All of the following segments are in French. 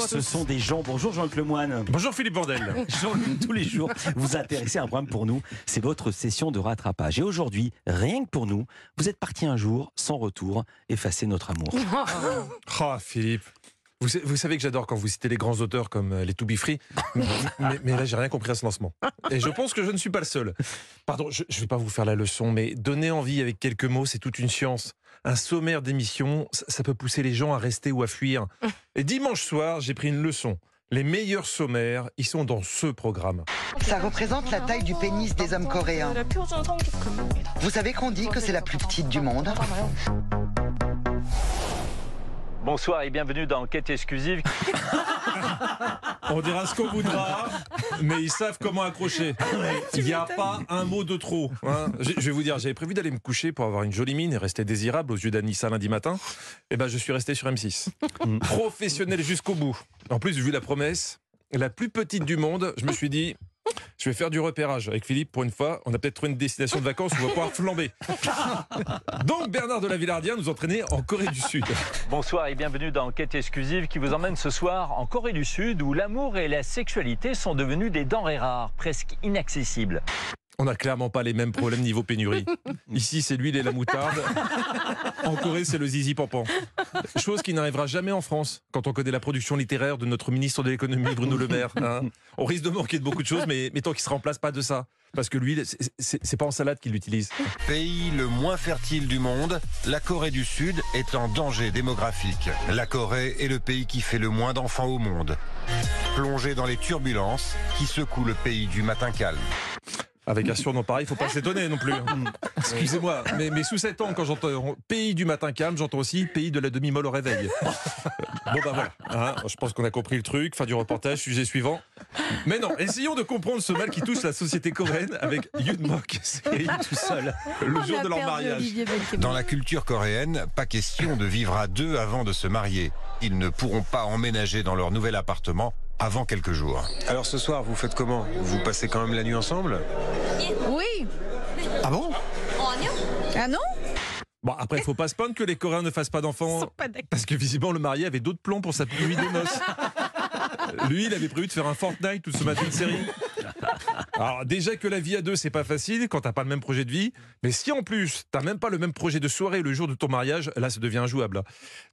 Ce sont des gens. Bonjour Jean-Luc Lemoine. Bonjour Philippe. Jean-Luc, tous les jours, vous intéressez à un problème pour nous. C'est votre session de rattrapage. Et aujourd'hui, rien que pour nous, vous êtes parti un jour, sans retour, effacer notre amour. Ah Philippe. Vous, sa- vous savez que j'adore quand vous citez les grands auteurs comme euh, les To Be Free, mais, mais- mais là j'ai rien compris à ce lancement. Et je pense que je ne suis pas le seul. Pardon, je ne vais pas vous faire la leçon, mais donner envie avec quelques mots, c'est toute une science. Un sommaire d'émission, ça, ça peut pousser les gens à rester ou à fuir. Et dimanche soir, j'ai pris une leçon. Les meilleurs sommaires, ils sont dans ce programme. Ça représente la taille du pénis des hommes coréens. Vous savez qu'on dit que c'est la plus petite du monde Bonsoir et bienvenue dans Enquête exclusive. On dira ce qu'on voudra, mais ils savent comment accrocher. Il n'y a pas un mot de trop. hein. Je je vais vous dire, j'avais prévu d'aller me coucher pour avoir une jolie mine et rester désirable aux yeux d'Anissa lundi matin. Et ben, je suis resté sur M6. Professionnel jusqu'au bout. En plus, vu la promesse, la plus petite du monde, je me suis dit. Je vais faire du repérage avec Philippe pour une fois. On a peut-être trouvé une destination de vacances où on va pouvoir flamber. Donc Bernard de la Villardière nous entraînait en Corée du Sud. Bonsoir et bienvenue dans Enquête exclusive qui vous emmène ce soir en Corée du Sud où l'amour et la sexualité sont devenus des denrées rares, presque inaccessibles. On n'a clairement pas les mêmes problèmes niveau pénurie. Ici, c'est l'huile et la moutarde. En Corée, c'est le zizi pampan. Chose qui n'arrivera jamais en France quand on connaît la production littéraire de notre ministre de l'économie, Bruno Le Maire. hein. On risque de manquer de beaucoup de choses, mais, mais tant qu'il ne se remplace pas de ça. Parce que l'huile, c'est pas en salade qu'il l'utilise. Pays le moins fertile du monde, la Corée du Sud est en danger démographique. La Corée est le pays qui fait le moins d'enfants au monde. Plongé dans les turbulences qui secouent le pays du matin calme. Avec un surnom pareil, il faut pas s'étonner non plus. hein. Excusez-moi, mais, mais sous cet ans, quand j'entends pays du matin calme, j'entends aussi pays de la demi-molle au réveil. Bon bah voilà, hein, je pense qu'on a compris le truc. Fin du reportage, sujet suivant. Mais non, essayons de comprendre ce mal qui touche la société coréenne avec Yoon Mok, série tout seul, le jour de leur mariage. Dans la culture coréenne, pas question de vivre à deux avant de se marier. Ils ne pourront pas emménager dans leur nouvel appartement avant quelques jours. Alors ce soir, vous faites comment? Vous passez quand même la nuit ensemble? Oui. Ah bon? Ah non? Bon après, il faut pas se plaindre que les Coréens ne fassent pas d'enfants, parce que visiblement le marié avait d'autres plans pour sa nuit de noces. Lui, il avait prévu de faire un Fortnite ou de se mater une série. Alors déjà que la vie à deux, c'est pas facile quand t'as pas le même projet de vie. Mais si en plus t'as même pas le même projet de soirée le jour de ton mariage, là, ça devient injouable.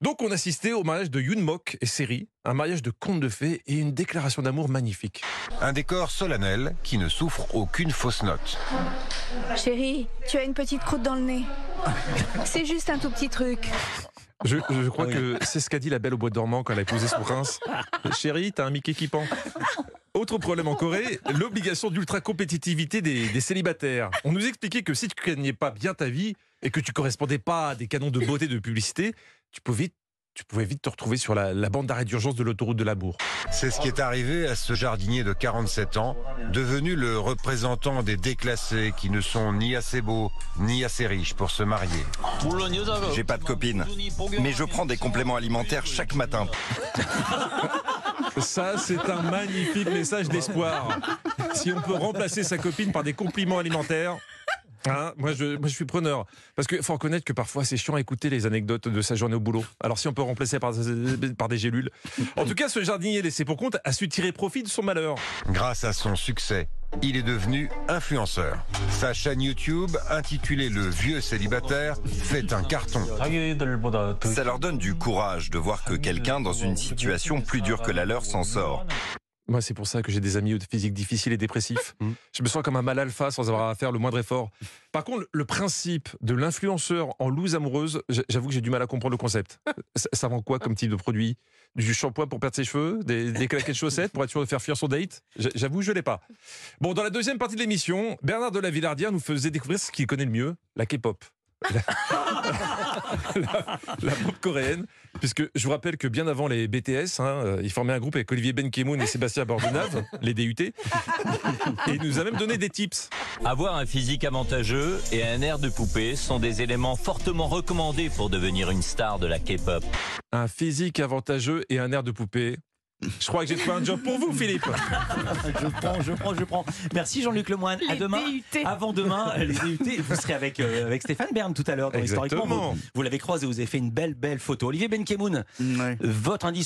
Donc on assistait au mariage de Yoon Mok et Seri, un mariage de conte de fées et une déclaration d'amour magnifique. Un décor solennel qui ne souffre aucune fausse note. Chérie, tu as une petite croûte dans le nez. C'est juste un tout petit truc. Je, je crois que c'est ce qu'a dit la belle au bois dormant quand elle a épousé son prince. Chérie, t'as un Mickey qui pend. Autre problème en Corée, l'obligation d'ultra-compétitivité des, des célibataires. On nous expliquait que si tu gagnais pas bien ta vie et que tu correspondais pas à des canons de beauté de publicité, tu pouvais, tu pouvais vite te retrouver sur la, la bande d'arrêt d'urgence de l'autoroute de l'amour. C'est ce qui est arrivé à ce jardinier de 47 ans, devenu le représentant des déclassés qui ne sont ni assez beaux ni assez riches pour se marier. J'ai pas de copine, mais je prends des compléments alimentaires chaque matin. Ça, c'est un magnifique message d'espoir. Si on peut remplacer sa copine par des compliments alimentaires. Hein, moi, je, moi, je suis preneur. Parce qu'il faut reconnaître que parfois, c'est chiant à écouter les anecdotes de sa journée au boulot. Alors, si on peut remplacer par, par des gélules. En tout cas, ce jardinier laissé pour compte a su tirer profit de son malheur. Grâce à son succès, il est devenu influenceur. Sa chaîne YouTube, intitulée Le Vieux Célibataire, fait un carton. Ça leur donne du courage de voir que quelqu'un dans une situation plus dure que la leur s'en sort. Moi, c'est pour ça que j'ai des amis de physique difficile et dépressif. Je me sens comme un mal alpha sans avoir à faire le moindre effort. Par contre, le principe de l'influenceur en loose amoureuse, j'avoue que j'ai du mal à comprendre le concept. Ça, ça vend quoi comme type de produit? Du shampoing pour perdre ses cheveux? Des, des claquettes de chaussettes pour être sûr de faire fuir son date? J'avoue, je l'ai pas. Bon, dans la deuxième partie de l'émission, Bernard de la Villardière nous faisait découvrir ce qu'il connaît le mieux, la K-pop. La, la- la pop coréenne, puisque je vous rappelle que bien avant les BTS, hein, euh, il formait un groupe avec Olivier Benkemoun et Sébastien Bordenave, les DUT, et il nous a même donné des tips. Avoir un physique avantageux et un air de poupée sont des éléments fortement recommandés pour devenir une star de la K-pop. Un physique avantageux et un air de poupée. Je crois que j'ai trouvé un job pour vous, Philippe. Je prends, je prends, je prends. Merci Jean-Luc Lemoine. à demain. DUT. Avant demain, les DUT. Vous serez avec, euh, avec Stéphane Bern tout à l'heure dans Historiquement. Vous, vous l'avez croisé, vous avez fait une belle, belle photo. Olivier Benkemoun, votre indice